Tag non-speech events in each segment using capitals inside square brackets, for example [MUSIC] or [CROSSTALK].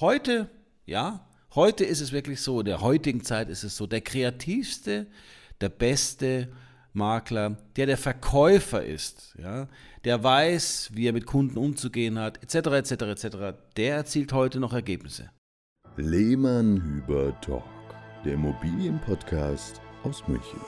heute, ja, heute ist es wirklich so, in der heutigen Zeit ist es so, der kreativste, der beste Makler, der der Verkäufer ist, ja, der weiß, wie er mit Kunden umzugehen hat, etc., etc., etc., der erzielt heute noch Ergebnisse. Lehmann Hüber Talk, der Immobilienpodcast aus München.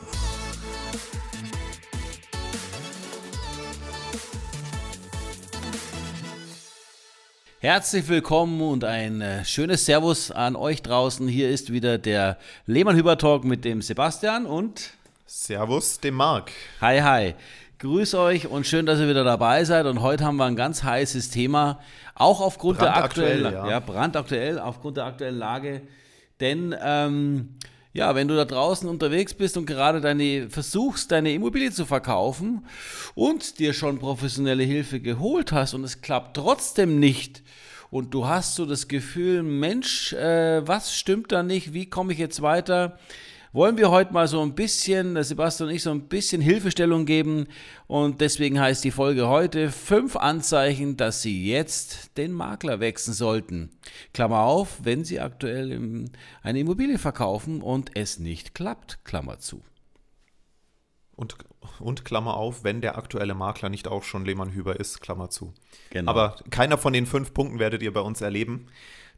Herzlich willkommen und ein äh, schönes Servus an euch draußen. Hier ist wieder der Lehmann Hüber Talk mit dem Sebastian und Servus, dem Marc. Hi, hi. Grüß euch und schön, dass ihr wieder dabei seid. Und heute haben wir ein ganz heißes Thema, auch aufgrund der aktuellen, ja. ja. brandaktuell, aufgrund der aktuellen Lage. Denn ähm, ja, wenn du da draußen unterwegs bist und gerade deine, versuchst, deine Immobilie zu verkaufen und dir schon professionelle Hilfe geholt hast und es klappt trotzdem nicht und du hast so das Gefühl, Mensch, äh, was stimmt da nicht? Wie komme ich jetzt weiter? Wollen wir heute mal so ein bisschen, Sebastian und ich, so ein bisschen Hilfestellung geben. Und deswegen heißt die Folge heute fünf Anzeichen, dass Sie jetzt den Makler wechseln sollten. Klammer auf, wenn Sie aktuell eine Immobilie verkaufen und es nicht klappt, Klammer zu. Und, und Klammer auf, wenn der aktuelle Makler nicht auch schon Lehmann Hüber ist, Klammer zu. Genau. Aber keiner von den fünf Punkten werdet ihr bei uns erleben.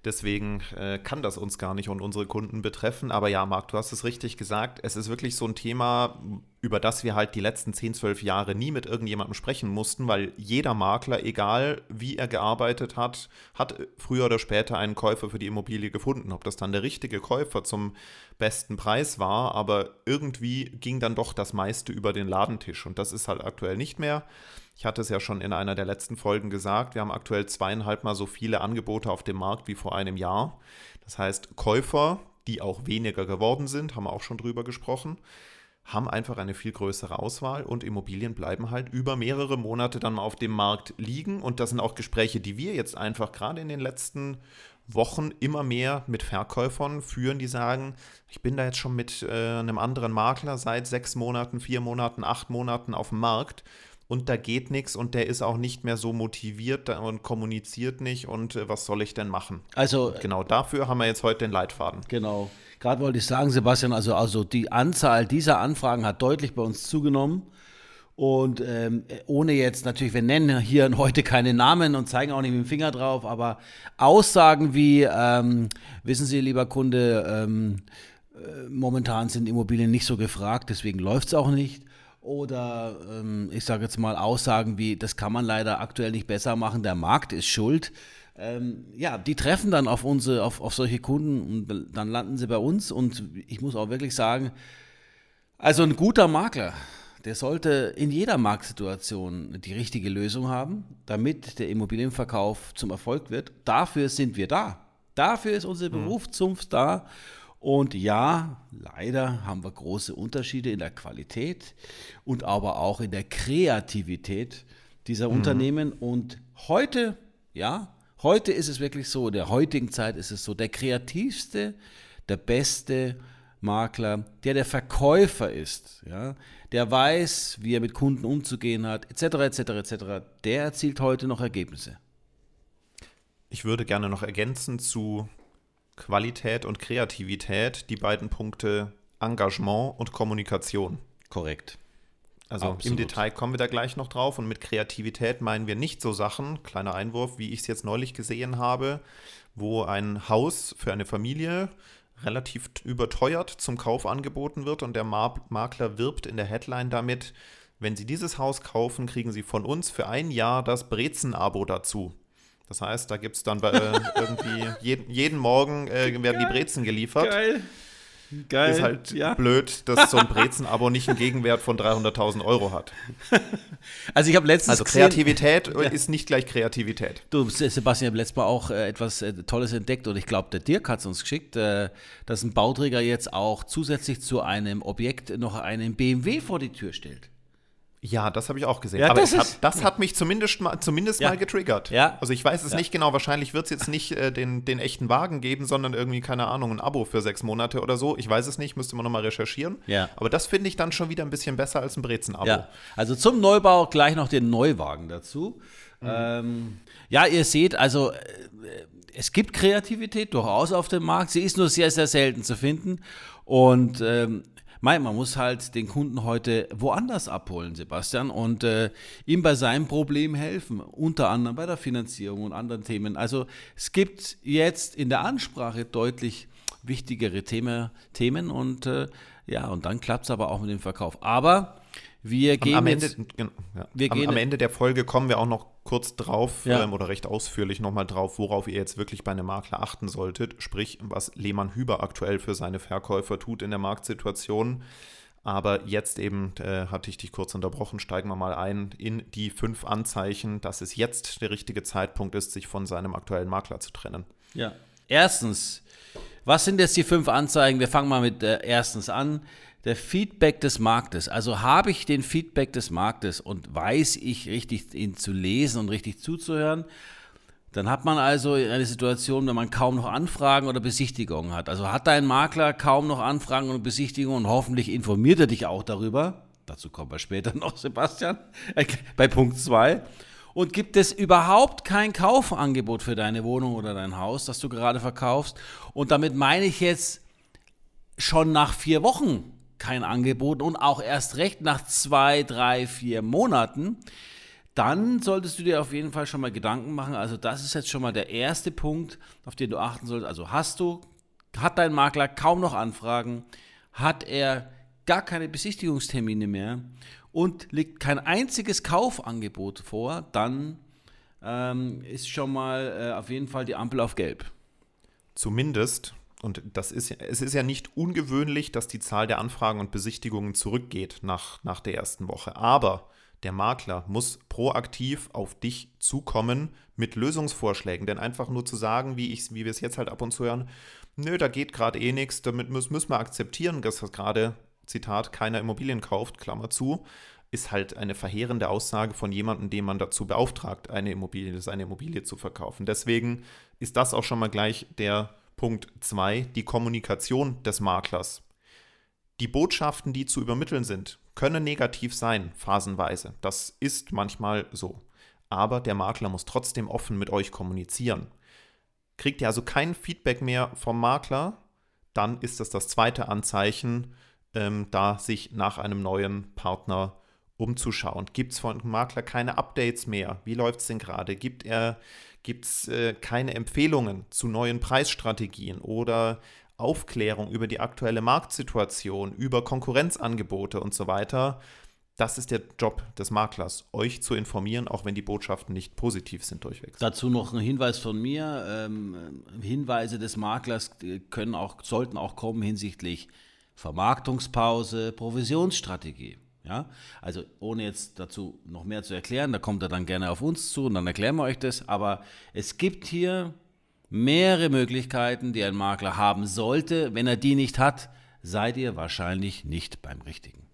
Deswegen äh, kann das uns gar nicht und unsere Kunden betreffen. Aber ja, Marc, du hast es richtig gesagt. Es ist wirklich so ein Thema, über das wir halt die letzten 10, 12 Jahre nie mit irgendjemandem sprechen mussten, weil jeder Makler, egal wie er gearbeitet hat, hat früher oder später einen Käufer für die Immobilie gefunden. Ob das dann der richtige Käufer zum besten Preis war, aber irgendwie ging dann doch das meiste über den Ladentisch. Und das ist halt aktuell nicht mehr. Ich hatte es ja schon in einer der letzten Folgen gesagt, wir haben aktuell zweieinhalb Mal so viele Angebote auf dem Markt wie vor einem Jahr. Das heißt, Käufer, die auch weniger geworden sind, haben wir auch schon drüber gesprochen, haben einfach eine viel größere Auswahl und Immobilien bleiben halt über mehrere Monate dann mal auf dem Markt liegen. Und das sind auch Gespräche, die wir jetzt einfach gerade in den letzten Wochen immer mehr mit Verkäufern führen, die sagen, ich bin da jetzt schon mit äh, einem anderen Makler seit sechs Monaten, vier Monaten, acht Monaten auf dem Markt und da geht nichts und der ist auch nicht mehr so motiviert und kommuniziert nicht und äh, was soll ich denn machen? Also und genau dafür haben wir jetzt heute den Leitfaden. Genau. Gerade wollte ich sagen, Sebastian, also, also die Anzahl dieser Anfragen hat deutlich bei uns zugenommen. Und ähm, ohne jetzt natürlich, wir nennen hier heute keine Namen und zeigen auch nicht mit dem Finger drauf, aber Aussagen wie, ähm, wissen Sie, lieber Kunde, ähm, äh, momentan sind Immobilien nicht so gefragt, deswegen läuft es auch nicht oder ähm, ich sage jetzt mal Aussagen wie, das kann man leider aktuell nicht besser machen, der Markt ist schuld. Ähm, ja, die treffen dann auf unsere, auf, auf solche Kunden und dann landen sie bei uns und ich muss auch wirklich sagen, also ein guter Makler, der sollte in jeder Marktsituation die richtige Lösung haben, damit der Immobilienverkauf zum Erfolg wird. Dafür sind wir da. Dafür ist unsere mhm. Berufszunft da. Und ja, leider haben wir große Unterschiede in der Qualität und aber auch in der Kreativität dieser mhm. Unternehmen. Und heute, ja, heute ist es wirklich so, in der heutigen Zeit ist es so, der kreativste, der beste Makler, der der Verkäufer ist, ja, der weiß, wie er mit Kunden umzugehen hat, etc., etc., etc., der erzielt heute noch Ergebnisse. Ich würde gerne noch ergänzen zu Qualität und Kreativität, die beiden Punkte Engagement und Kommunikation. Korrekt. Also Absolut. im Detail kommen wir da gleich noch drauf. Und mit Kreativität meinen wir nicht so Sachen, kleiner Einwurf, wie ich es jetzt neulich gesehen habe, wo ein Haus für eine Familie relativ überteuert zum Kauf angeboten wird und der Makler wirbt in der Headline damit, wenn Sie dieses Haus kaufen, kriegen Sie von uns für ein Jahr das Brezen-Abo dazu. Das heißt, da gibt es dann bei, äh, irgendwie jeden, jeden Morgen äh, werden die Brezen geliefert. Geil. Geil. Ist halt ja. blöd, dass so ein Brezen-Abo nicht einen Gegenwert von 300.000 Euro hat. [LAUGHS] Also ich habe letztens Also Kreativität gesehen, ist nicht gleich Kreativität. Du, Sebastian, ich habe letztes Mal auch äh, etwas äh, Tolles entdeckt und ich glaube, der Dirk hat es uns geschickt, äh, dass ein Bauträger jetzt auch zusätzlich zu einem Objekt noch einen BMW vor die Tür stellt. Ja, das habe ich auch gesehen. Ja, Aber das, hat, das hat mich zumindest mal, zumindest ja. mal getriggert. Ja. Also ich weiß es ja. nicht genau. Wahrscheinlich wird es jetzt nicht äh, den, den echten Wagen geben, sondern irgendwie, keine Ahnung, ein Abo für sechs Monate oder so. Ich weiß es nicht, müsste man nochmal recherchieren. Ja. Aber das finde ich dann schon wieder ein bisschen besser als ein Brezen-Abo. Ja. Also zum Neubau gleich noch den Neuwagen dazu. Mhm. Ähm, ja, ihr seht, also äh, es gibt Kreativität durchaus auf dem Markt. Sie ist nur sehr, sehr selten zu finden. Und ähm, man muss halt den Kunden heute woanders abholen, Sebastian, und äh, ihm bei seinem Problem helfen. Unter anderem bei der Finanzierung und anderen Themen. Also es gibt jetzt in der Ansprache deutlich wichtigere Thema, Themen und äh, ja, und dann klappt es aber auch mit dem Verkauf. Aber wir gehen am, Ende, ja. wir am, gehen am Ende der Folge kommen wir auch noch kurz drauf ja. ähm, oder recht ausführlich nochmal drauf, worauf ihr jetzt wirklich bei einem Makler achten solltet, sprich, was Lehmann Hüber aktuell für seine Verkäufer tut in der Marktsituation. Aber jetzt eben äh, hatte ich dich kurz unterbrochen, steigen wir mal ein in die fünf Anzeichen, dass es jetzt der richtige Zeitpunkt ist, sich von seinem aktuellen Makler zu trennen. Ja. Erstens, was sind jetzt die fünf Anzeigen? Wir fangen mal mit äh, erstens an der Feedback des Marktes. Also habe ich den Feedback des Marktes und weiß ich richtig, ihn zu lesen und richtig zuzuhören, dann hat man also eine Situation, wenn man kaum noch Anfragen oder Besichtigungen hat. Also hat dein Makler kaum noch Anfragen und Besichtigungen und hoffentlich informiert er dich auch darüber. Dazu kommen wir später [LAUGHS] noch, Sebastian, bei Punkt 2. Und gibt es überhaupt kein Kaufangebot für deine Wohnung oder dein Haus, das du gerade verkaufst? Und damit meine ich jetzt schon nach vier Wochen kein Angebot und auch erst recht nach zwei, drei, vier Monaten, dann solltest du dir auf jeden Fall schon mal Gedanken machen. Also das ist jetzt schon mal der erste Punkt, auf den du achten solltest. Also hast du, hat dein Makler kaum noch Anfragen, hat er gar keine Besichtigungstermine mehr und liegt kein einziges Kaufangebot vor, dann ähm, ist schon mal äh, auf jeden Fall die Ampel auf Gelb. Zumindest und das ist, es ist ja nicht ungewöhnlich, dass die Zahl der Anfragen und Besichtigungen zurückgeht nach, nach der ersten Woche. Aber der Makler muss proaktiv auf dich zukommen mit Lösungsvorschlägen. Denn einfach nur zu sagen, wie, ich, wie wir es jetzt halt ab und zu hören, nö, da geht gerade eh nichts, damit müssen, müssen wir akzeptieren, dass das gerade, Zitat, keiner Immobilien kauft, Klammer zu, ist halt eine verheerende Aussage von jemandem, den man dazu beauftragt, eine Immobilie, seine Immobilie zu verkaufen. Deswegen ist das auch schon mal gleich der Punkt 2, die Kommunikation des Maklers. Die Botschaften, die zu übermitteln sind, können negativ sein, phasenweise. Das ist manchmal so. Aber der Makler muss trotzdem offen mit euch kommunizieren. Kriegt ihr also kein Feedback mehr vom Makler, dann ist das das zweite Anzeichen, ähm, da sich nach einem neuen Partner umzuschauen. Gibt es von dem Makler keine Updates mehr? Wie läuft es denn gerade? Gibt er Gibt es äh, keine Empfehlungen zu neuen Preisstrategien oder Aufklärung über die aktuelle Marktsituation, über Konkurrenzangebote und so weiter? Das ist der Job des Maklers, euch zu informieren, auch wenn die Botschaften nicht positiv sind durchwegs. Dazu noch ein Hinweis von mir. Ähm, Hinweise des Maklers äh, können auch, sollten auch kommen hinsichtlich Vermarktungspause, Provisionsstrategie. Ja, also ohne jetzt dazu noch mehr zu erklären, da kommt er dann gerne auf uns zu und dann erklären wir euch das. Aber es gibt hier mehrere Möglichkeiten, die ein Makler haben sollte. Wenn er die nicht hat, seid ihr wahrscheinlich nicht beim Richtigen.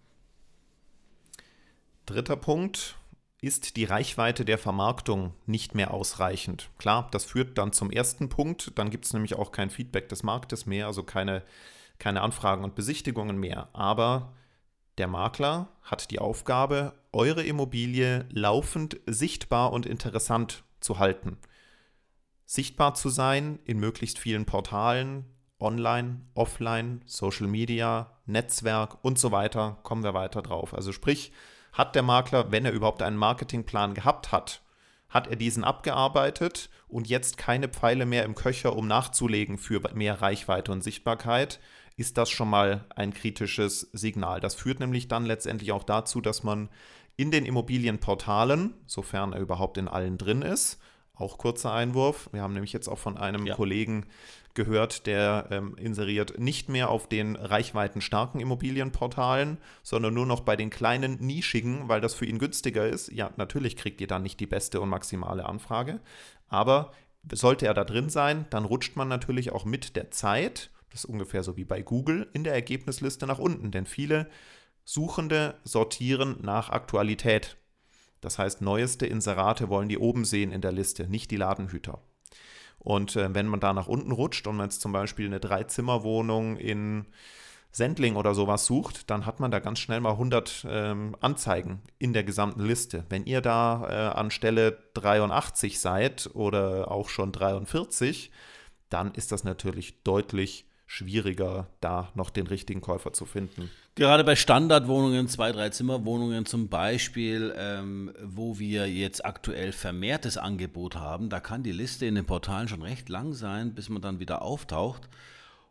Dritter Punkt ist die Reichweite der Vermarktung nicht mehr ausreichend. Klar, das führt dann zum ersten Punkt. Dann gibt es nämlich auch kein Feedback des Marktes mehr, also keine, keine Anfragen und Besichtigungen mehr. Aber der Makler hat die Aufgabe, eure Immobilie laufend sichtbar und interessant zu halten. Sichtbar zu sein in möglichst vielen Portalen, online, offline, Social Media, Netzwerk und so weiter, kommen wir weiter drauf. Also sprich, hat der Makler, wenn er überhaupt einen Marketingplan gehabt hat, hat er diesen abgearbeitet und jetzt keine Pfeile mehr im Köcher, um nachzulegen für mehr Reichweite und Sichtbarkeit, ist das schon mal ein kritisches Signal. Das führt nämlich dann letztendlich auch dazu, dass man in den Immobilienportalen, sofern er überhaupt in allen drin ist, auch kurzer Einwurf. Wir haben nämlich jetzt auch von einem ja. Kollegen gehört, der ähm, inseriert nicht mehr auf den reichweitenstarken Immobilienportalen, sondern nur noch bei den kleinen nischigen, weil das für ihn günstiger ist. Ja, natürlich kriegt ihr dann nicht die beste und maximale Anfrage, aber sollte er da drin sein, dann rutscht man natürlich auch mit der Zeit das ist ungefähr so wie bei Google in der Ergebnisliste nach unten, denn viele Suchende sortieren nach Aktualität. Das heißt, neueste Inserate wollen die oben sehen in der Liste, nicht die Ladenhüter. Und äh, wenn man da nach unten rutscht und man jetzt zum Beispiel eine Dreizimmerwohnung in Sendling oder sowas sucht, dann hat man da ganz schnell mal 100 ähm, Anzeigen in der gesamten Liste. Wenn ihr da äh, an Stelle 83 seid oder auch schon 43, dann ist das natürlich deutlich schwieriger, da noch den richtigen Käufer zu finden. Gerade bei Standardwohnungen, zwei, drei Zimmerwohnungen zum Beispiel, ähm, wo wir jetzt aktuell vermehrtes Angebot haben, da kann die Liste in den Portalen schon recht lang sein, bis man dann wieder auftaucht.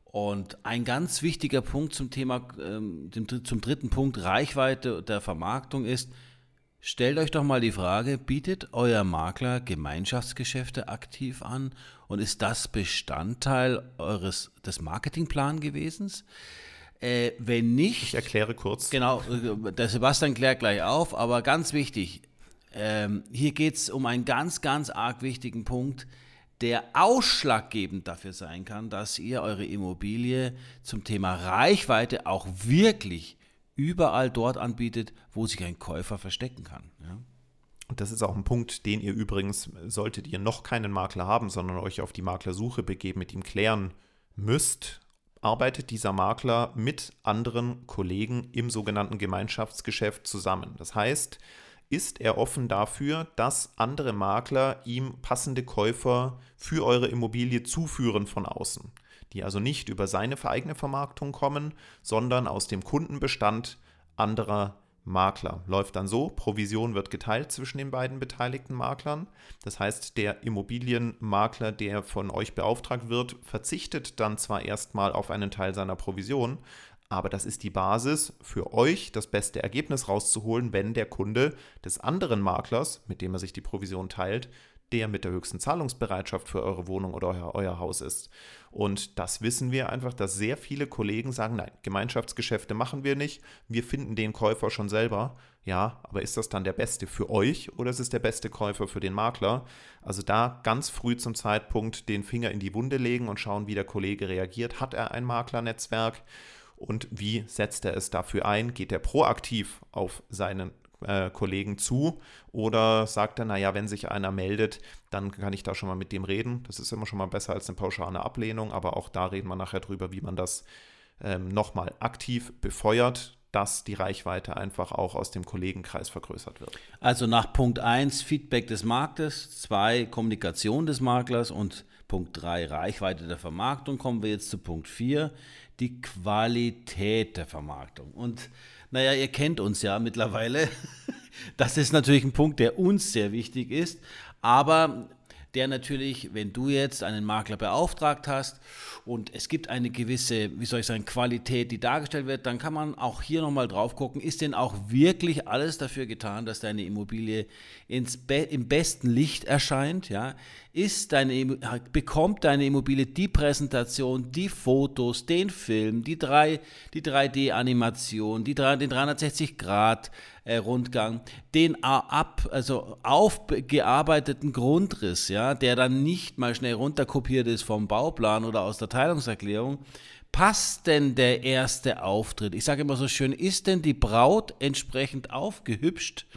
Und ein ganz wichtiger Punkt zum Thema, ähm, zum dritten Punkt Reichweite der Vermarktung ist, stellt euch doch mal die Frage, bietet euer Makler Gemeinschaftsgeschäfte aktiv an und ist das Bestandteil eures des Marketingplans gewesen? Äh, wenn nicht. Ich erkläre kurz. Genau, äh, der Sebastian klärt gleich auf, aber ganz wichtig, ähm, hier geht es um einen ganz, ganz arg wichtigen Punkt der ausschlaggebend dafür sein kann, dass ihr eure Immobilie zum Thema Reichweite auch wirklich überall dort anbietet, wo sich ein Käufer verstecken kann. Ja? Und das ist auch ein Punkt, den ihr übrigens, solltet ihr noch keinen Makler haben, sondern euch auf die Maklersuche begeben, mit ihm klären müsst, arbeitet dieser Makler mit anderen Kollegen im sogenannten Gemeinschaftsgeschäft zusammen. Das heißt, ist er offen dafür, dass andere Makler ihm passende Käufer für eure Immobilie zuführen von außen, die also nicht über seine eigene Vermarktung kommen, sondern aus dem Kundenbestand anderer Makler. Läuft dann so, Provision wird geteilt zwischen den beiden beteiligten Maklern. Das heißt, der Immobilienmakler, der von euch beauftragt wird, verzichtet dann zwar erstmal auf einen Teil seiner Provision, aber das ist die Basis für euch, das beste Ergebnis rauszuholen, wenn der Kunde des anderen Maklers, mit dem er sich die Provision teilt, der mit der höchsten Zahlungsbereitschaft für eure Wohnung oder euer, euer, Haus ist. Und das wissen wir einfach, dass sehr viele Kollegen sagen, nein, Gemeinschaftsgeschäfte machen wir nicht, wir finden den Käufer schon selber. Ja, aber ist das dann der beste für euch oder ist es der beste Käufer für den Makler? Also da ganz früh zum Zeitpunkt den Finger in die Wunde legen und schauen, wie der Kollege reagiert. Hat er ein Maklernetzwerk? und wie setzt er es dafür ein? Geht er proaktiv auf seinen äh, Kollegen zu oder sagt er, naja, wenn sich einer meldet, dann kann ich da schon mal mit dem reden. Das ist immer schon mal besser als eine pauschale Ablehnung, aber auch da reden wir nachher drüber, wie man das ähm, nochmal aktiv befeuert, dass die Reichweite einfach auch aus dem Kollegenkreis vergrößert wird. Also nach Punkt 1 Feedback des Marktes, 2 Kommunikation des Maklers und Punkt 3 Reichweite der Vermarktung kommen wir jetzt zu Punkt 4 die Qualität der Vermarktung. Und naja, ihr kennt uns ja mittlerweile. [LAUGHS] Das ist natürlich ein Punkt, der uns sehr wichtig ist. Aber der natürlich, wenn du jetzt einen Makler beauftragt hast und es gibt eine gewisse, wie soll ich sagen, Qualität, die dargestellt wird, dann kann man auch hier nochmal drauf gucken, ist denn auch wirklich alles dafür getan, dass deine Immobilie ins Be im besten Licht erscheint? Ja? Ist deine, bekommt deine Immobilie die Präsentation, die Fotos, den Film, die, 3, die 3D-Animation, die 3, den 360 Grad äh, Rundgang, den ab, also aufgearbeiteten Grundriss, ja, der dann nicht mal schnell runterkopiert ist vom Bauplan oder aus der Teilungserklärung, passt denn der erste Auftritt? Ich sage immer so schön, ist denn die Braut entsprechend aufgehübscht?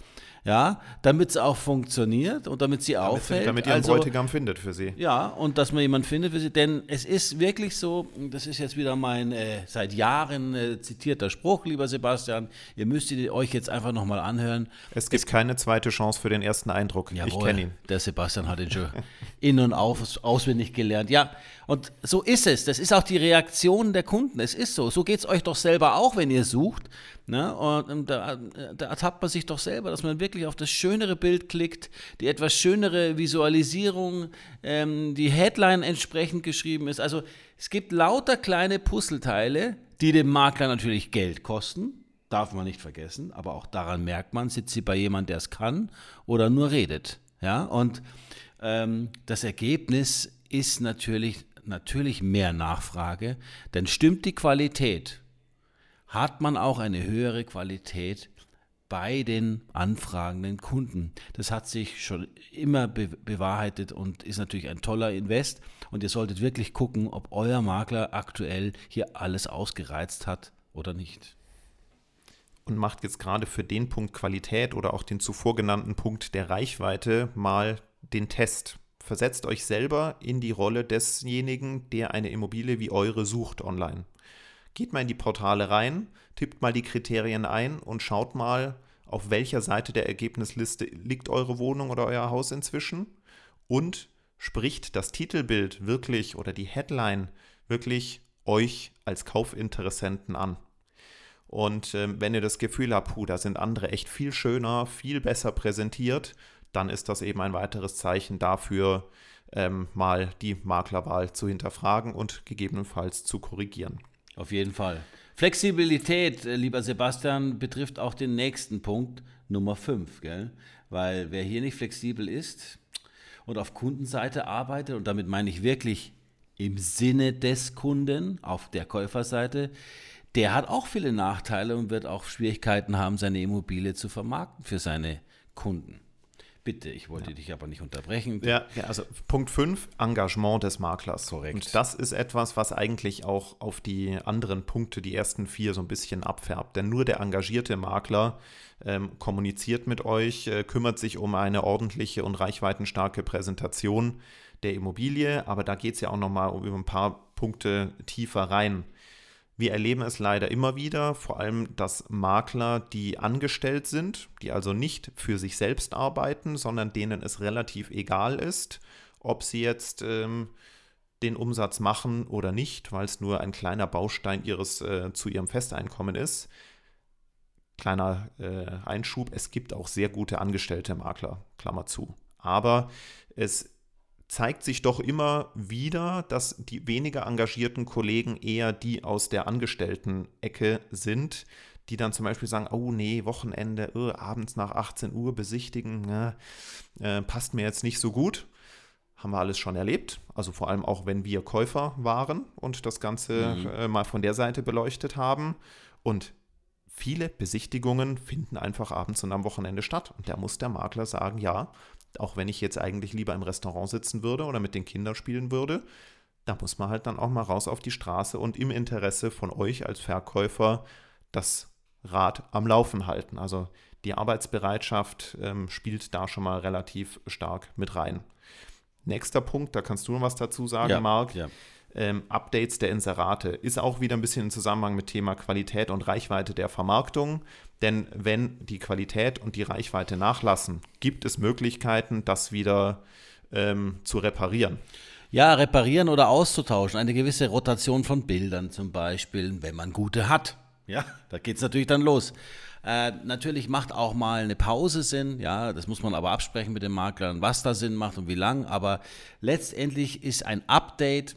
Ja, damit es auch funktioniert und damit sie damit auffällt. Sie, damit ihr einen also, Bräutigam findet für sie. Ja, und dass man jemanden findet für sie, denn es ist wirklich so, das ist jetzt wieder mein äh, seit Jahren äh, zitierter Spruch, lieber Sebastian, ihr müsst ihn euch jetzt einfach nochmal anhören. Es gibt es, keine zweite Chance für den ersten Eindruck. Jawohl, ich kenne ihn. Der Sebastian hat ihn schon [LAUGHS] in- und aus, auswendig gelernt. Ja, und so ist es. Das ist auch die Reaktion der Kunden. Es ist so. So geht es euch doch selber auch, wenn ihr sucht. Ne? Und da, da ertappt man sich doch selber, dass man wirklich auf das schönere Bild klickt, die etwas schönere Visualisierung, ähm, die Headline entsprechend geschrieben ist. Also es gibt lauter kleine Puzzleteile, die dem Makler natürlich Geld kosten. Darf man nicht vergessen, aber auch daran merkt man, sitzt sie bei jemandem, der es kann oder nur redet. Ja, und ähm, das Ergebnis ist natürlich natürlich mehr Nachfrage, denn stimmt die Qualität, hat man auch eine höhere Qualität bei den anfragenden Kunden. Das hat sich schon immer be bewahrheitet und ist natürlich ein toller Invest. Und ihr solltet wirklich gucken, ob euer Makler aktuell hier alles ausgereizt hat oder nicht. Und macht jetzt gerade für den Punkt Qualität oder auch den zuvor genannten Punkt der Reichweite mal den Test versetzt euch selber in die Rolle desjenigen, der eine Immobilie wie eure sucht online. Geht mal in die Portale rein, tippt mal die Kriterien ein und schaut mal, auf welcher Seite der Ergebnisliste liegt eure Wohnung oder euer Haus inzwischen und spricht das Titelbild wirklich oder die Headline wirklich euch als Kaufinteressenten an. Und äh, wenn ihr das Gefühl habt, puh, da sind andere echt viel schöner, viel besser präsentiert, dann ist das eben ein weiteres Zeichen dafür, ähm, mal die Maklerwahl zu hinterfragen und gegebenenfalls zu korrigieren. Auf jeden Fall. Flexibilität, äh, lieber Sebastian, betrifft auch den nächsten Punkt, Nummer 5, Weil wer hier nicht flexibel ist und auf Kundenseite arbeitet, und damit meine ich wirklich im Sinne des Kunden auf der Käuferseite, der hat auch viele Nachteile und wird auch Schwierigkeiten haben, seine Immobilie zu vermarkten für seine Kunden. Bitte, ich wollte ja. dich aber nicht unterbrechen. Ja, also Punkt 5, Engagement des Maklers. Korrekt. Und das ist etwas, was eigentlich auch auf die anderen Punkte, die ersten vier, so ein bisschen abfärbt. Denn nur der engagierte Makler ähm, kommuniziert mit euch, äh, kümmert sich um eine ordentliche und reichweitenstarke Präsentation der Immobilie. Aber da geht es ja auch nochmal um ein paar Punkte tiefer rein. Wir erleben es leider immer wieder, vor allem, dass Makler, die angestellt sind, die also nicht für sich selbst arbeiten, sondern denen es relativ egal ist, ob sie jetzt ähm, den Umsatz machen oder nicht, weil es nur ein kleiner Baustein ihres äh, zu ihrem Festeinkommen ist. Kleiner äh, Einschub, es gibt auch sehr gute angestellte Makler, Klammer zu. Aber es zeigt sich doch immer wieder, dass die weniger engagierten Kollegen eher die aus der Angestellten-Ecke sind, die dann zum Beispiel sagen, oh nee, Wochenende, oh, abends nach 18 Uhr besichtigen, ne, äh, passt mir jetzt nicht so gut. Haben wir alles schon erlebt. Also vor allem auch, wenn wir Käufer waren und das Ganze mhm. äh, mal von der Seite beleuchtet haben. Und viele Besichtigungen finden einfach abends und am Wochenende statt. Und da muss der Makler sagen, ja, auch wenn ich jetzt eigentlich lieber im Restaurant sitzen würde oder mit den Kindern spielen würde, da muss man halt dann auch mal raus auf die Straße und im Interesse von euch als Verkäufer das Rad am Laufen halten. Also die Arbeitsbereitschaft ähm, spielt da schon mal relativ stark mit rein. Nächster Punkt, da kannst du noch was dazu sagen, ja, Marc. Ja ähm, Updates der Inserate. Ist auch wieder ein bisschen im Zusammenhang mit Thema Qualität und Reichweite der Vermarktung. Denn wenn die Qualität und die Reichweite nachlassen, gibt es Möglichkeiten, das wieder ähm, zu reparieren. Ja, reparieren oder auszutauschen. Eine gewisse Rotation von Bildern zum Beispiel, wenn man gute hat. Ja, da geht es natürlich dann los. Äh, natürlich macht auch mal eine Pause Sinn, ja, das muss man aber absprechen mit den Maklern, was da Sinn macht und wie lang, aber letztendlich ist ein Update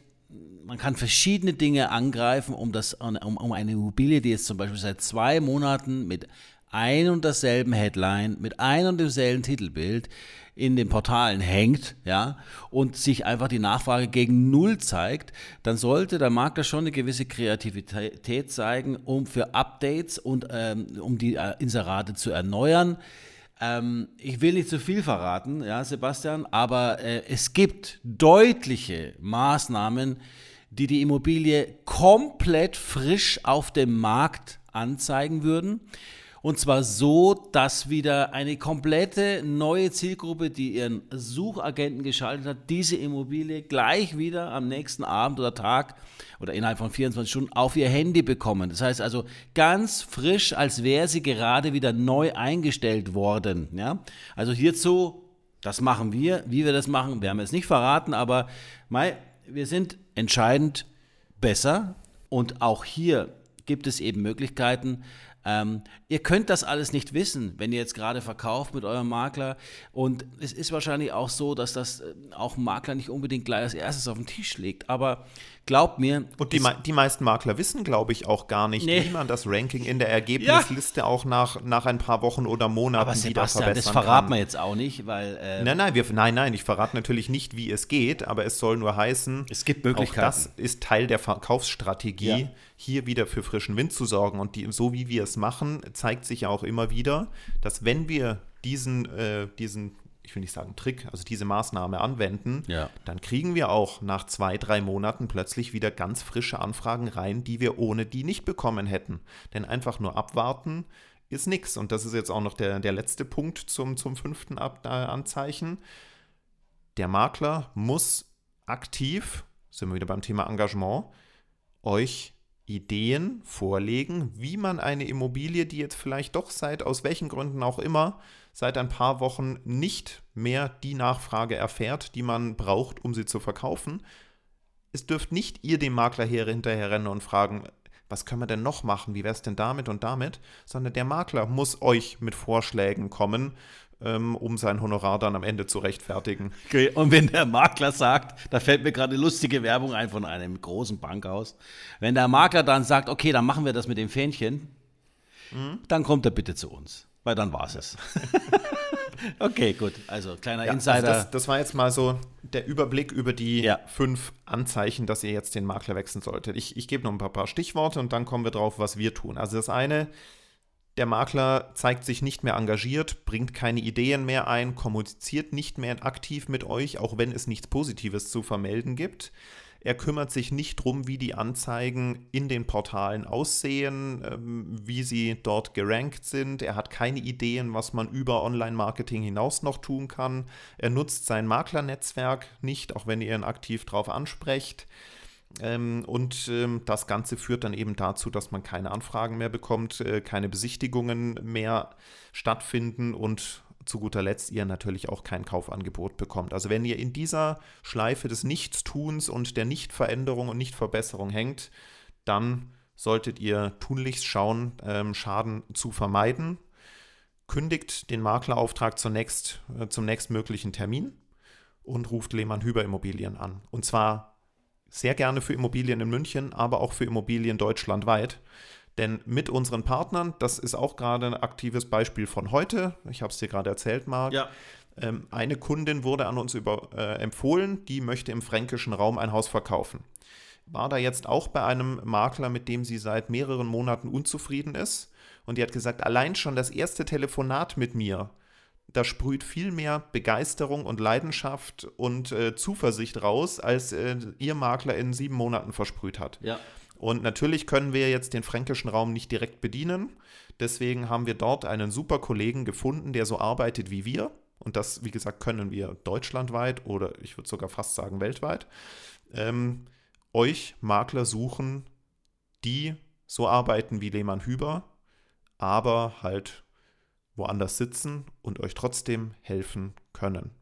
man kann verschiedene Dinge angreifen, um, das, um, um eine Immobilie, die jetzt zum Beispiel seit zwei Monaten mit ein und derselben Headline, mit ein und demselben Titelbild in den Portalen hängt, ja, und sich einfach die Nachfrage gegen Null zeigt, dann sollte der Makler schon eine gewisse Kreativität zeigen, um für Updates und ähm, um die äh, Inserate zu erneuern. Ähm, ich will nicht zu viel verraten, ja, Sebastian, aber äh, es gibt deutliche Maßnahmen, die die Immobilie komplett frisch auf dem Markt anzeigen würden. Und zwar so, dass wieder eine komplette neue Zielgruppe, die ihren Suchagenten geschaltet hat, diese Immobilie gleich wieder am nächsten Abend oder Tag oder innerhalb von 24 Stunden auf ihr Handy bekommen. Das heißt also ganz frisch, als wäre sie gerade wieder neu eingestellt worden. Ja? Also hierzu, das machen wir. Wie wir das machen, wir haben es nicht verraten, aber Mai, wir sind entscheidend besser und auch hier gibt es eben Möglichkeiten, ähm, ihr könnt das alles nicht wissen, wenn ihr jetzt gerade verkauft mit eurem Makler. Und es ist wahrscheinlich auch so, dass das äh, auch ein Makler nicht unbedingt gleich als erstes auf den Tisch legt. Aber glaubt mir. Und die, die meisten Makler wissen, glaube ich, auch gar nicht, nee. wie man das Ranking in der Ergebnisliste ja. auch nach, nach ein paar Wochen oder Monaten Aber Sebastian, wieder verbessern das verraten wir jetzt auch nicht, weil. Äh, nein, nein, wir, nein, nein, ich verrate natürlich nicht, wie es geht, aber es soll nur heißen, es gibt Möglichkeiten. Auch das ist Teil der Verkaufsstrategie. Ja hier wieder für frischen Wind zu sorgen. Und die, so wie wir es machen, zeigt sich ja auch immer wieder, dass wenn wir diesen, äh, diesen ich will nicht sagen Trick, also diese Maßnahme anwenden, ja. dann kriegen wir auch nach zwei, drei Monaten plötzlich wieder ganz frische Anfragen rein, die wir ohne die nicht bekommen hätten. Denn einfach nur abwarten ist nichts. Und das ist jetzt auch noch der, der letzte Punkt zum, zum fünften Ab äh, Anzeichen. Der Makler muss aktiv, sind wir wieder beim Thema Engagement, euch Ideen vorlegen, wie man eine Immobilie, die jetzt vielleicht doch seit aus welchen Gründen auch immer seit ein paar Wochen nicht mehr die Nachfrage erfährt, die man braucht, um sie zu verkaufen. Es dürft nicht ihr dem Makler hier hinterher rennen und fragen, was können wir denn noch machen, wie wäre es denn damit und damit, sondern der Makler muss euch mit Vorschlägen kommen, ähm, um sein Honorar dann am Ende zu rechtfertigen. Okay. Und wenn der Makler sagt, da fällt mir gerade eine lustige Werbung ein von einem großen Bankhaus, wenn der Makler dann sagt, okay, dann machen wir das mit dem Fähnchen, mhm. dann kommt er bitte zu uns, weil dann war es. [LAUGHS] okay, gut. Also kleiner ja, also Insider. Also das, das, war jetzt mal so der Überblick über die ja. fünf Anzeichen, dass ihr jetzt den Makler wechseln solltet. Ich, ich gebe noch ein paar, paar Stichworte und dann kommen wir drauf, was wir tun. Also das eine, der Makler zeigt sich nicht mehr engagiert, bringt keine Ideen mehr ein, kommuniziert nicht mehr aktiv mit euch, auch wenn es nichts Positives zu vermelden gibt. Er kümmert sich nicht darum, wie die Anzeigen in den Portalen aussehen, ähm, wie sie dort gerankt sind. Er hat keine Ideen, was man über Online-Marketing hinaus noch tun kann. Er nutzt sein Maklernetzwerk nicht, auch wenn ihr ihn aktiv darauf ansprecht. Ähm, und ähm, das Ganze führt dann eben dazu, dass man keine Anfragen mehr bekommt, äh, keine Besichtigungen mehr stattfinden und zu guter Letzt ihr natürlich auch kein Kaufangebot bekommt. Also wenn ihr in dieser Schleife des Nichtstuns und der Nichtveränderung und Nichtverbesserung hängt, dann solltet ihr tunlichst schauen, ähm, Schaden zu vermeiden. Kündigt den Maklerauftrag zunächst, äh, zum nächstmöglichen Termin und ruft Lehmann Hüber Immobilien an. Und zwar sehr gerne für Immobilien in München, aber auch für Immobilien deutschlandweit. Denn mit unseren Partnern, das ist auch gerade ein aktives Beispiel von heute, ich habe es dir gerade erzählt, Marc, ja. ähm, eine Kundin wurde an uns über, äh, empfohlen, die möchte im fränkischen Raum ein Haus verkaufen. War da jetzt auch bei einem Makler, mit dem sie seit mehreren Monaten unzufrieden ist. Und die hat gesagt, allein schon das erste Telefonat mit mir, da sprüht viel mehr Begeisterung und Leidenschaft und äh, Zuversicht raus, als äh, ihr Makler in sieben Monaten versprüht hat. Ja. Und natürlich können wir jetzt den fränkischen Raum nicht direkt bedienen. Deswegen haben wir dort einen super Kollegen gefunden, der so arbeitet wie wir. Und das, wie gesagt, können wir deutschlandweit oder ich würde sogar fast sagen weltweit. Ähm, euch Makler suchen, die so arbeiten wie Lehmann Hüber, aber halt woanders sitzen und euch trotzdem helfen können.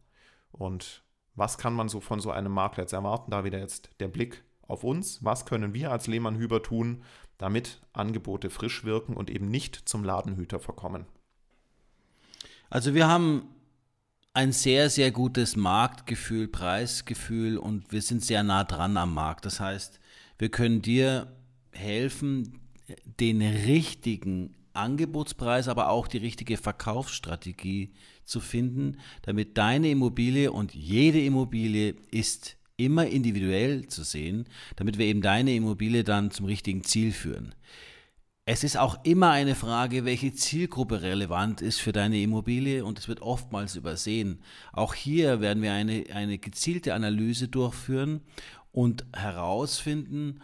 Und was kann man so von so einem Makler jetzt erwarten? Da wieder jetzt der Blick auf uns, was können wir als Lehmann Hüber tun, damit Angebote frisch wirken und eben nicht zum Ladenhüter verkommen. Also wir haben ein sehr, sehr gutes Marktgefühl, Preisgefühl und wir sind sehr nah dran am Markt. Das heißt, wir können dir helfen, den richtigen Angebotspreis, aber auch die richtige Verkaufsstrategie zu finden, damit deine Immobilie und jede Immobilie ist immer individuell zu sehen, damit wir eben deine Immobilie dann zum richtigen Ziel führen. Es ist auch immer eine Frage, welche Zielgruppe relevant ist für deine Immobilie und es wird oftmals übersehen. Auch hier werden wir eine, eine gezielte Analyse durchführen und herausfinden,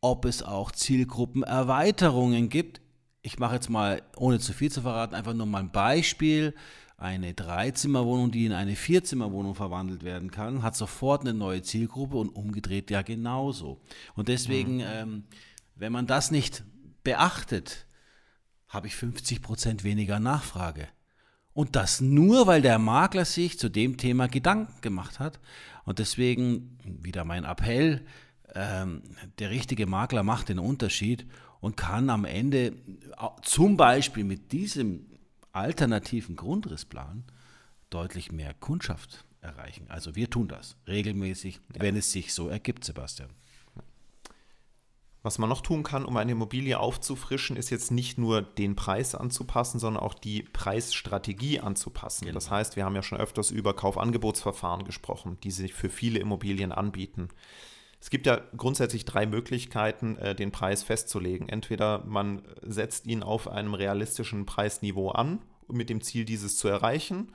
ob es auch Zielgruppenerweiterungen gibt. Ich mache jetzt mal, ohne zu viel zu verraten, einfach nur mal ein Beispiel eine Dreizimmerwohnung, die in eine Vierzimmerwohnung verwandelt werden kann, hat sofort eine neue Zielgruppe und umgedreht ja genauso. Und deswegen, mhm. ähm, wenn man das nicht beachtet, habe ich 50 Prozent weniger Nachfrage. Und das nur, weil der Makler sich zu dem Thema Gedanken gemacht hat. Und deswegen wieder mein Appell, ähm, der richtige Makler macht den Unterschied und kann am Ende zum Beispiel mit diesem alternativen Grundrissplan deutlich mehr Kundschaft erreichen. Also wir tun das regelmäßig, ja. wenn es sich so ergibt, Sebastian. Was man noch tun kann, um eine Immobilie aufzufrischen, ist jetzt nicht nur den Preis anzupassen, sondern auch die Preisstrategie anzupassen. Genau. Das heißt, wir haben ja schon öfters über Kaufangebotsverfahren gesprochen, die sich für viele Immobilien anbieten. Es gibt ja grundsätzlich drei Möglichkeiten, äh, den Preis festzulegen. Entweder man setzt ihn auf einem realistischen Preisniveau an, mit dem Ziel, dieses zu erreichen.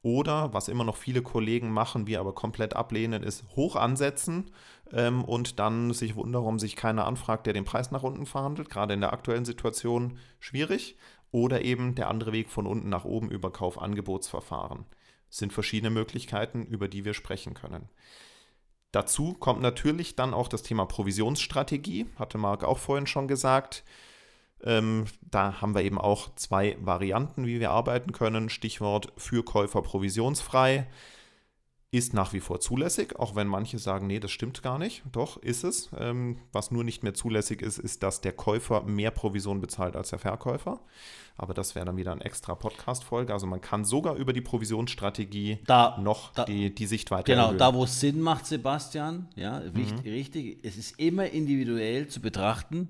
Oder, was immer noch viele Kollegen machen, wir aber komplett ablehnen, ist hoch ansetzen ähm, und dann sich wundern, warum sich keiner anfragt, der den Preis nach unten verhandelt. Gerade in der aktuellen Situation schwierig. Oder eben der andere Weg von unten nach oben über Kaufangebotsverfahren. Das sind verschiedene Möglichkeiten, über die wir sprechen können. Dazu kommt natürlich dann auch das Thema Provisionsstrategie, hatte Marc auch vorhin schon gesagt. Ähm, da haben wir eben auch zwei Varianten, wie wir arbeiten können. Stichwort für Käufer provisionsfrei ist nach wie vor zulässig, auch wenn manche sagen, nee, das stimmt gar nicht. Doch, ist es. Ähm, was nur nicht mehr zulässig ist, ist, dass der Käufer mehr Provision bezahlt als der Verkäufer. Aber das wäre dann wieder eine extra Podcast-Folge. Also man kann sogar über die Provisionsstrategie da, noch da, die, die Sichtweite Genau, erhöhen. da wo es Sinn macht, Sebastian, ja, richtig, mhm. richtig, es ist immer individuell zu betrachten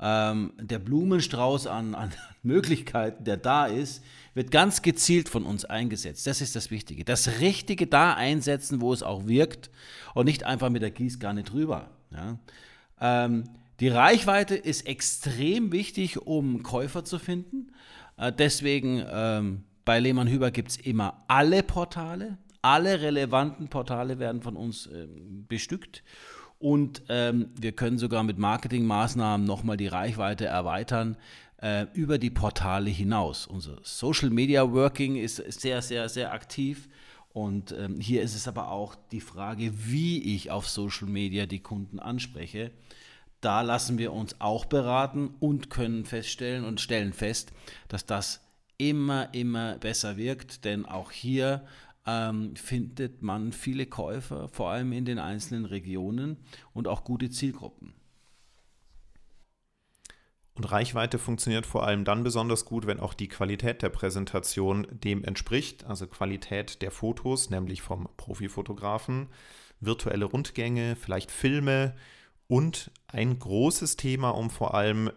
ähm, der Blumenstrauß an, an [LAUGHS] Möglichkeiten, der da ist, wird ganz gezielt von uns eingesetzt. Das ist das Wichtige. Das Richtige da einsetzen, wo es auch wirkt und nicht einfach mit der Gießkanne drüber. Ja. Ähm, die Reichweite ist extrem wichtig, um Käufer zu finden. Äh, deswegen ähm, bei Lehmann Hüber gibt es immer alle Portale. Alle relevanten Portale werden von uns äh, bestückt. Und ähm, wir können sogar mit Marketingmaßnahmen nochmal die Reichweite erweitern äh, über die Portale hinaus. Unser Social Media Working ist sehr, sehr, sehr aktiv. Und ähm, hier ist es aber auch die Frage, wie ich auf Social Media die Kunden anspreche. Da lassen wir uns auch beraten und können feststellen und stellen fest, dass das immer, immer besser wirkt, denn auch hier ähm, findet man viele Käufer, vor allem in den einzelnen Regionen und auch gute Zielgruppen. Und Reichweite funktioniert vor allem dann besonders gut, wenn auch die Qualität der Präsentation dem entspricht, also Qualität der Fotos, nämlich vom Profifotografen, virtuelle Rundgänge, vielleicht Filme und ein großes Thema, um vor allem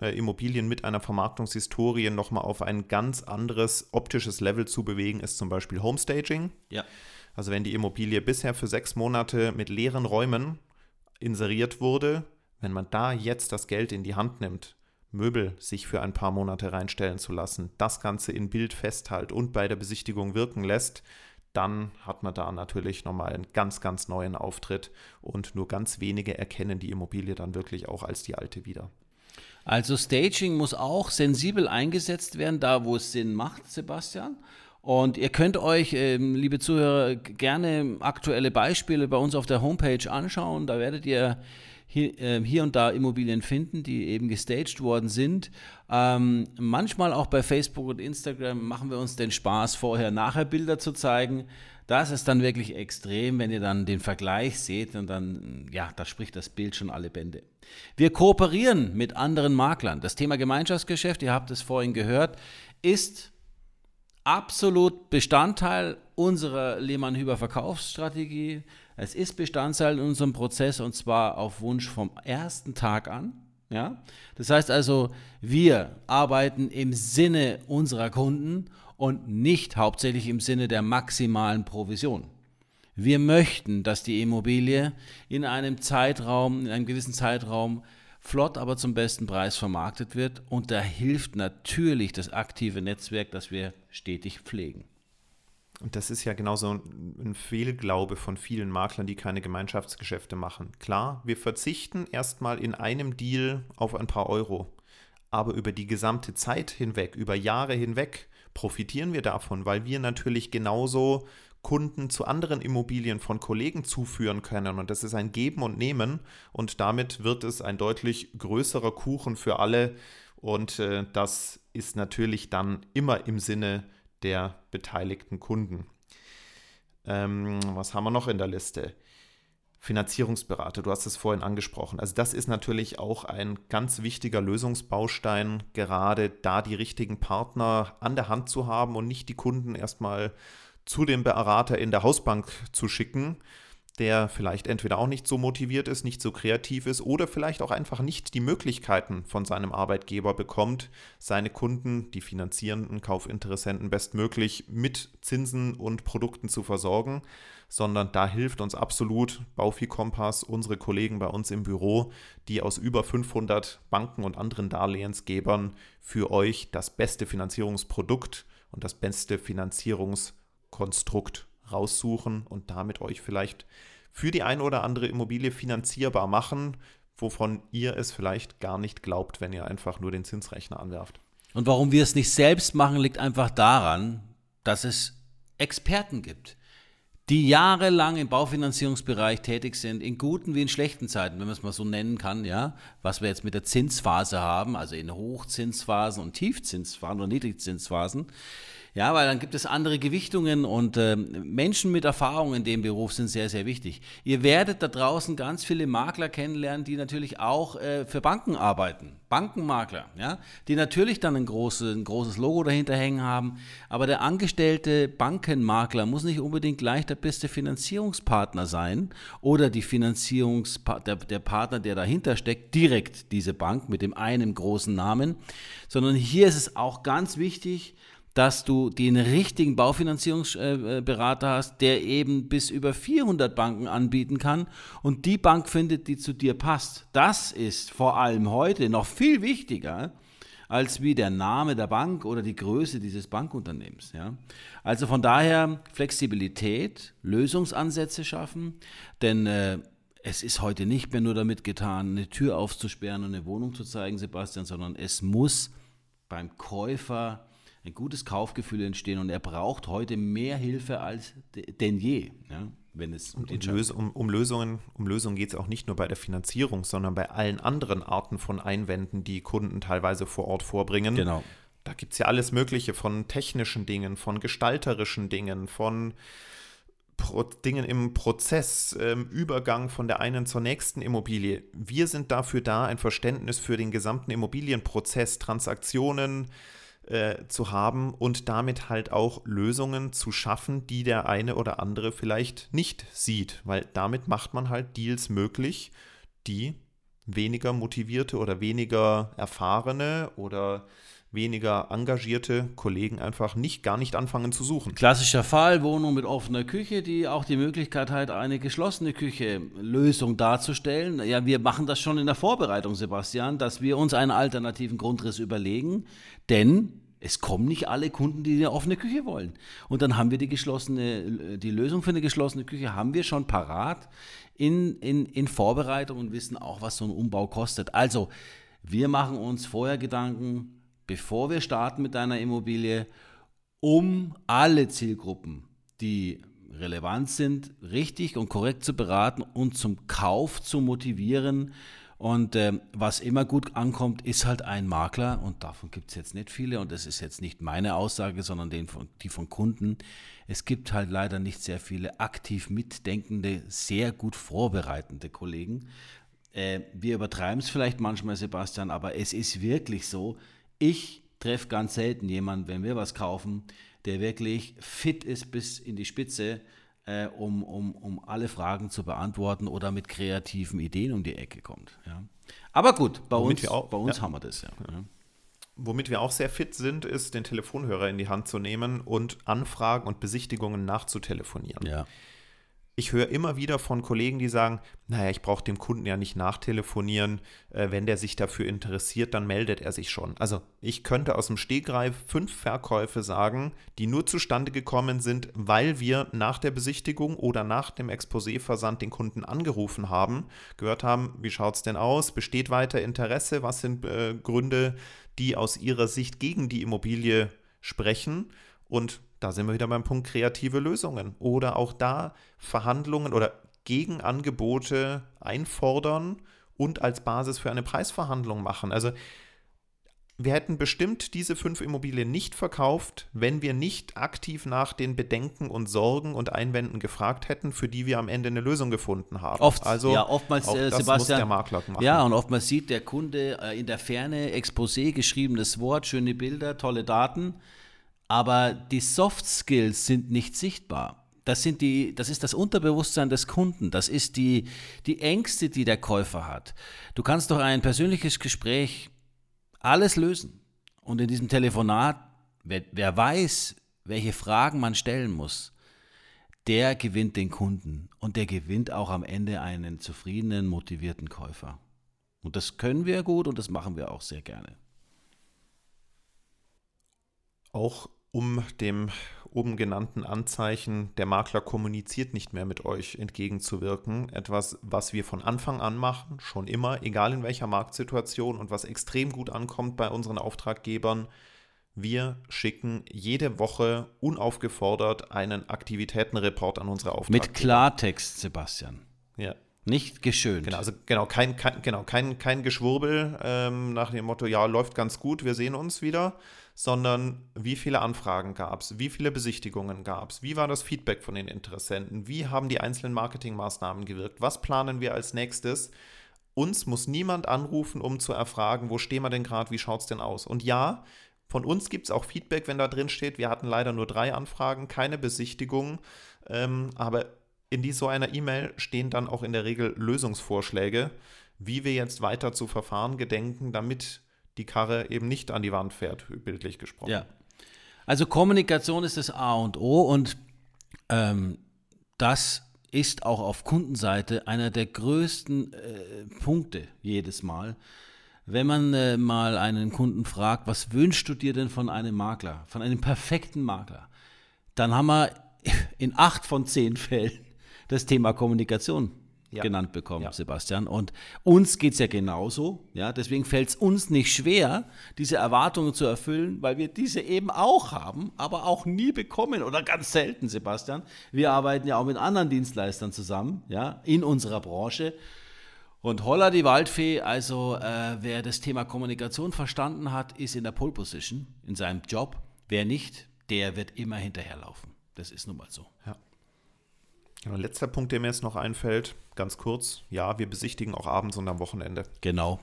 äh, Immobilien mit einer Vermarktungshistorie nochmal auf ein ganz anderes optisches Level zu bewegen, ist zum Beispiel Homestaging. Ja. Also wenn die Immobilie bisher für sechs Monate mit leeren Räumen inseriert wurde, wenn man da jetzt das Geld in die Hand nimmt, Möbel sich für ein paar Monate reinstellen zu lassen, das Ganze in Bild festhält und bei der Besichtigung wirken lässt, dann hat man da natürlich nochmal einen ganz, ganz neuen Auftritt und nur ganz wenige erkennen die Immobilie dann wirklich auch als die alte wieder. Also Staging muss auch sensibel eingesetzt werden, da wo es Sinn macht, Sebastian. Und ihr könnt euch, ähm, liebe Zuhörer, gerne aktuelle Beispiele bei uns auf der Homepage anschauen. Da werdet ihr hier, äh, hier und da Immobilien finden, die eben gestaged worden sind. Ähm, manchmal auch bei Facebook und Instagram machen wir uns den Spaß, vorher-nachher Bilder zu zeigen. Das ist dann wirklich extrem, wenn ihr dann den Vergleich seht und dann, ja, da spricht das Bild schon alle Bände. Wir kooperieren mit anderen Maklern. Das Thema Gemeinschaftsgeschäft, ihr habt es vorhin gehört, ist absolut Bestandteil unserer Lehmann-Hüber Verkaufsstrategie. Es ist Bestandteil in unserem Prozess und zwar auf Wunsch vom ersten Tag an. Ja? Das heißt also, wir arbeiten im Sinne unserer Kunden und nicht hauptsächlich im Sinne der maximalen Provision. Wir möchten, dass die Immobilie in einem Zeitraum, in einem gewissen Zeitraum flott, aber zum besten Preis vermarktet wird. Und da hilft natürlich das aktive Netzwerk, das wir stetig pflegen. Und das ist ja genauso ein Fehlglaube von vielen Maklern, die keine Gemeinschaftsgeschäfte machen. Klar, wir verzichten erstmal in einem Deal auf ein paar Euro. Aber über die gesamte Zeit hinweg, über Jahre hinweg, profitieren wir davon, weil wir natürlich genauso Kunden zu anderen Immobilien von Kollegen zuführen können. Und das ist ein Geben und Nehmen. Und damit wird es ein deutlich größerer Kuchen für alle. Und äh, das ist natürlich dann immer im Sinne der beteiligten Kunden. Ähm, was haben wir noch in der Liste? Finanzierungsberater, du hast es vorhin angesprochen. Also das ist natürlich auch ein ganz wichtiger Lösungsbaustein, gerade da die richtigen Partner an der Hand zu haben und nicht die Kunden erstmal zu dem Berater in der Hausbank zu schicken, der vielleicht entweder auch nicht so motiviert ist, nicht so kreativ ist oder vielleicht auch einfach nicht die Möglichkeiten von seinem Arbeitgeber bekommt, seine Kunden, die finanzierenden Kaufinteressenten bestmöglich mit Zinsen und Produkten zu versorgen sondern da hilft uns absolut Baufi Kompass, unsere Kollegen bei uns im Büro, die aus über 500 Banken und anderen Darlehensgebern für euch das beste Finanzierungsprodukt und das beste Finanzierungskonstrukt raussuchen und damit euch vielleicht für die ein oder andere Immobilie finanzierbar machen, wovon ihr es vielleicht gar nicht glaubt, wenn ihr einfach nur den Zinsrechner anwerft. Und warum wir es nicht selbst machen, liegt einfach daran, dass es Experten gibt die jahrelang im Baufinanzierungsbereich tätig sind, in guten wie in schlechten Zeiten, wenn man es mal so nennen kann, ja, was wir jetzt mit der Zinsphase haben, also in Hochzinsphasen und Tiefzinsphasen oder Niedrigzinsphasen, ja, weil dann gibt es andere Gewichtungen und äh, Menschen mit Erfahrung in dem Beruf sind sehr, sehr wichtig. Ihr werdet da draußen ganz viele Makler kennenlernen, die natürlich auch äh, für Banken arbeiten. Bankenmakler, ja, die natürlich dann ein, große, ein großes Logo dahinter hängen haben. Aber der angestellte Bankenmakler muss nicht unbedingt gleich der beste Finanzierungspartner sein oder die Finanzierungspartner, der, der Partner, der dahinter steckt, direkt diese Bank mit dem einen großen Namen, sondern hier ist es auch ganz wichtig, dass du den richtigen Baufinanzierungsberater hast, der eben bis über 400 Banken anbieten kann und die Bank findet, die zu dir passt. Das ist vor allem heute noch viel wichtiger als wie der Name der Bank oder die Größe dieses Bankunternehmens. Ja? Also von daher Flexibilität, Lösungsansätze schaffen, denn äh, es ist heute nicht mehr nur damit getan, eine Tür aufzusperren und eine Wohnung zu zeigen, Sebastian, sondern es muss beim Käufer ein gutes Kaufgefühl entstehen und er braucht heute mehr Hilfe als denn je. Ja, wenn es um, Lös um, um, Lösungen, um Lösungen geht es auch nicht nur bei der Finanzierung, sondern bei allen anderen Arten von Einwänden, die Kunden teilweise vor Ort vorbringen. Genau. Da gibt es ja alles Mögliche von technischen Dingen, von gestalterischen Dingen, von Pro Dingen im Prozess, ähm, Übergang von der einen zur nächsten Immobilie. Wir sind dafür da, ein Verständnis für den gesamten Immobilienprozess, Transaktionen, äh, zu haben und damit halt auch Lösungen zu schaffen, die der eine oder andere vielleicht nicht sieht, weil damit macht man halt Deals möglich, die weniger motivierte oder weniger erfahrene oder weniger engagierte Kollegen einfach nicht gar nicht anfangen zu suchen. Klassischer Fall, Wohnung mit offener Küche, die auch die Möglichkeit hat, eine geschlossene Küche Lösung darzustellen. Ja, wir machen das schon in der Vorbereitung, Sebastian, dass wir uns einen alternativen Grundriss überlegen, denn es kommen nicht alle Kunden, die eine offene Küche wollen. Und dann haben wir die geschlossene, die Lösung für eine geschlossene Küche haben wir schon parat in, in, in Vorbereitung und wissen auch, was so ein Umbau kostet. Also, wir machen uns vorher Gedanken, bevor wir starten mit einer Immobilie, um alle Zielgruppen, die relevant sind, richtig und korrekt zu beraten und zum Kauf zu motivieren und äh, was immer gut ankommt, ist halt ein Makler und davon gibt es jetzt nicht viele und das ist jetzt nicht meine Aussage, sondern den von, die von Kunden. Es gibt halt leider nicht sehr viele aktiv mitdenkende, sehr gut vorbereitende Kollegen. Äh, wir übertreiben es vielleicht manchmal, Sebastian, aber es ist wirklich so, ich treffe ganz selten jemanden, wenn wir was kaufen, der wirklich fit ist bis in die Spitze äh, um, um, um alle Fragen zu beantworten oder mit kreativen Ideen um die Ecke kommt. Ja. Aber gut, bei Womit uns, auch, bei uns ja. haben wir das ja. ja. Womit wir auch sehr fit sind, ist, den Telefonhörer in die Hand zu nehmen und Anfragen und Besichtigungen nachzutelefonieren. Ja ich höre immer wieder von Kollegen, die sagen, naja, ich brauche dem Kunden ja nicht nachtelefonieren, äh, wenn der sich dafür interessiert, dann meldet er sich schon. Also ich könnte aus dem Stegreif fünf Verkäufe sagen, die nur zustande gekommen sind, weil wir nach der Besichtigung oder nach dem Exposé-Versand den Kunden angerufen haben, gehört haben, wie schaut es denn aus, besteht weiter Interesse, was sind äh, Gründe, die aus ihrer Sicht gegen die Immobilie sprechen? Und da sind wir wieder beim Punkt kreative Lösungen. Oder auch da Verhandlungen oder Gegenangebote einfordern und als Basis für eine Preisverhandlung machen. Also wir hätten bestimmt diese fünf Immobilien nicht verkauft, wenn wir nicht aktiv nach den Bedenken und Sorgen und Einwänden gefragt hätten, für die wir am Ende eine Lösung gefunden haben. Oft, also ja, oftmals, äh, das Sebastian, muss der Makler machen. Ja, und oftmals sieht der Kunde äh, in der Ferne Exposé, geschriebenes Wort, schöne Bilder, tolle Daten aber die Soft Skills sind nicht sichtbar. Das, sind die, das ist das Unterbewusstsein des Kunden, das ist die, die Ängste, die der Käufer hat. Du kannst doch ein persönliches Gespräch alles lösen. Und in diesem Telefonat, wer, wer weiß, welche Fragen man stellen muss, der gewinnt den Kunden und der gewinnt auch am Ende einen zufriedenen, motivierten Käufer. Und das können wir gut und das machen wir auch sehr gerne. Auch um dem oben genannten Anzeichen, der Makler kommuniziert nicht mehr mit euch entgegenzuwirken. Etwas, was wir von Anfang an machen, schon immer, egal in welcher Marktsituation und was extrem gut ankommt bei unseren Auftraggebern. Wir schicken jede Woche unaufgefordert einen Aktivitätenreport an unsere Auftraggeber. Mit Klartext, Sebastian. Ja. Nicht geschönt. Genau, also genau, kein, kein, genau, kein, kein Geschwurbel ähm, nach dem Motto, ja, läuft ganz gut, wir sehen uns wieder, sondern wie viele Anfragen gab es, wie viele Besichtigungen gab es, wie war das Feedback von den Interessenten, wie haben die einzelnen Marketingmaßnahmen gewirkt, was planen wir als nächstes. Uns muss niemand anrufen, um zu erfragen, wo stehen wir denn gerade, wie schaut es denn aus. Und ja, von uns gibt es auch Feedback, wenn da drin steht, wir hatten leider nur drei Anfragen, keine Besichtigung, ähm, aber in die, so einer E-Mail stehen dann auch in der Regel Lösungsvorschläge, wie wir jetzt weiter zu verfahren gedenken, damit die Karre eben nicht an die Wand fährt, bildlich gesprochen. Ja. Also Kommunikation ist das A und O und ähm, das ist auch auf Kundenseite einer der größten äh, Punkte jedes Mal. Wenn man äh, mal einen Kunden fragt, was wünschst du dir denn von einem Makler, von einem perfekten Makler, dann haben wir in acht von zehn Fällen das Thema Kommunikation ja. genannt bekommen, ja. Sebastian. Und uns geht es ja genauso. Ja? Deswegen fällt es uns nicht schwer, diese Erwartungen zu erfüllen, weil wir diese eben auch haben, aber auch nie bekommen oder ganz selten, Sebastian. Wir arbeiten ja auch mit anderen Dienstleistern zusammen, ja, in unserer Branche. Und holla die Waldfee, also äh, wer das Thema Kommunikation verstanden hat, ist in der Pole Position in seinem Job. Wer nicht, der wird immer hinterherlaufen. Das ist nun mal so. Ja. Genau, letzter Punkt, der mir jetzt noch einfällt, ganz kurz. Ja, wir besichtigen auch abends und am Wochenende. Genau.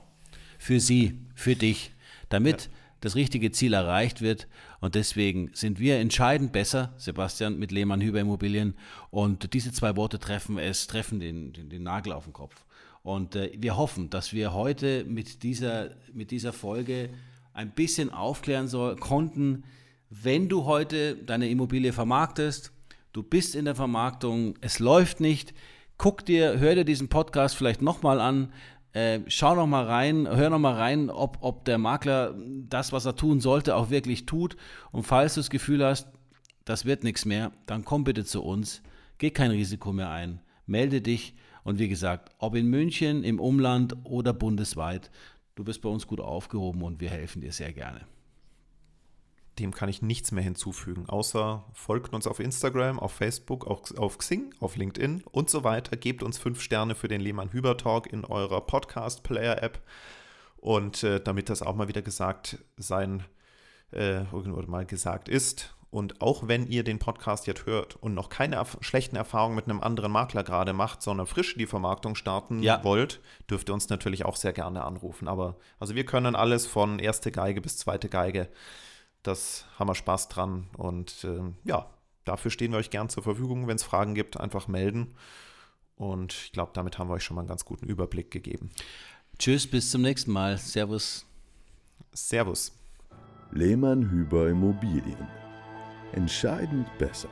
Für Sie, für dich, damit ja. das richtige Ziel erreicht wird. Und deswegen sind wir entscheidend besser, Sebastian, mit Lehmann Hüber Immobilien. Und diese zwei Worte treffen es, treffen den, den, den Nagel auf den Kopf. Und äh, wir hoffen, dass wir heute mit dieser, mit dieser Folge ein bisschen aufklären soll, konnten, wenn du heute deine Immobilie vermarktest, du bist in der Vermarktung, es läuft nicht, guck dir, hör dir diesen Podcast vielleicht nochmal an, äh, schau noch mal rein, hör noch mal rein, ob, ob der Makler das, was er tun sollte, auch wirklich tut. Und falls du das Gefühl hast, das wird nichts mehr, dann komm bitte zu uns, geh kein Risiko mehr ein, melde dich. Und wie gesagt, ob in München, im Umland oder bundesweit, du bist bei uns gut aufgehoben und wir helfen dir sehr gerne dem kann ich nichts mehr hinzufügen, außer folgt uns auf Instagram, auf Facebook, auf, auf Xing, auf LinkedIn und so weiter. Gebt uns fünf Sterne für den Lehmann-Hüber-Talk in eurer Podcast-Player-App. Und äh, damit das auch mal wieder gesagt sein äh, oder mal gesagt ist. Und auch wenn ihr den Podcast jetzt hört und noch keine erf schlechten Erfahrungen mit einem anderen Makler gerade macht, sondern frisch die Vermarktung starten ja. wollt, dürft ihr uns natürlich auch sehr gerne anrufen. Aber also wir können alles von erste Geige bis zweite Geige das haben wir Spaß dran. Und äh, ja, dafür stehen wir euch gern zur Verfügung. Wenn es Fragen gibt, einfach melden. Und ich glaube, damit haben wir euch schon mal einen ganz guten Überblick gegeben. Tschüss, bis zum nächsten Mal. Servus. Servus. Lehmann Hüber Immobilien. Entscheidend besser.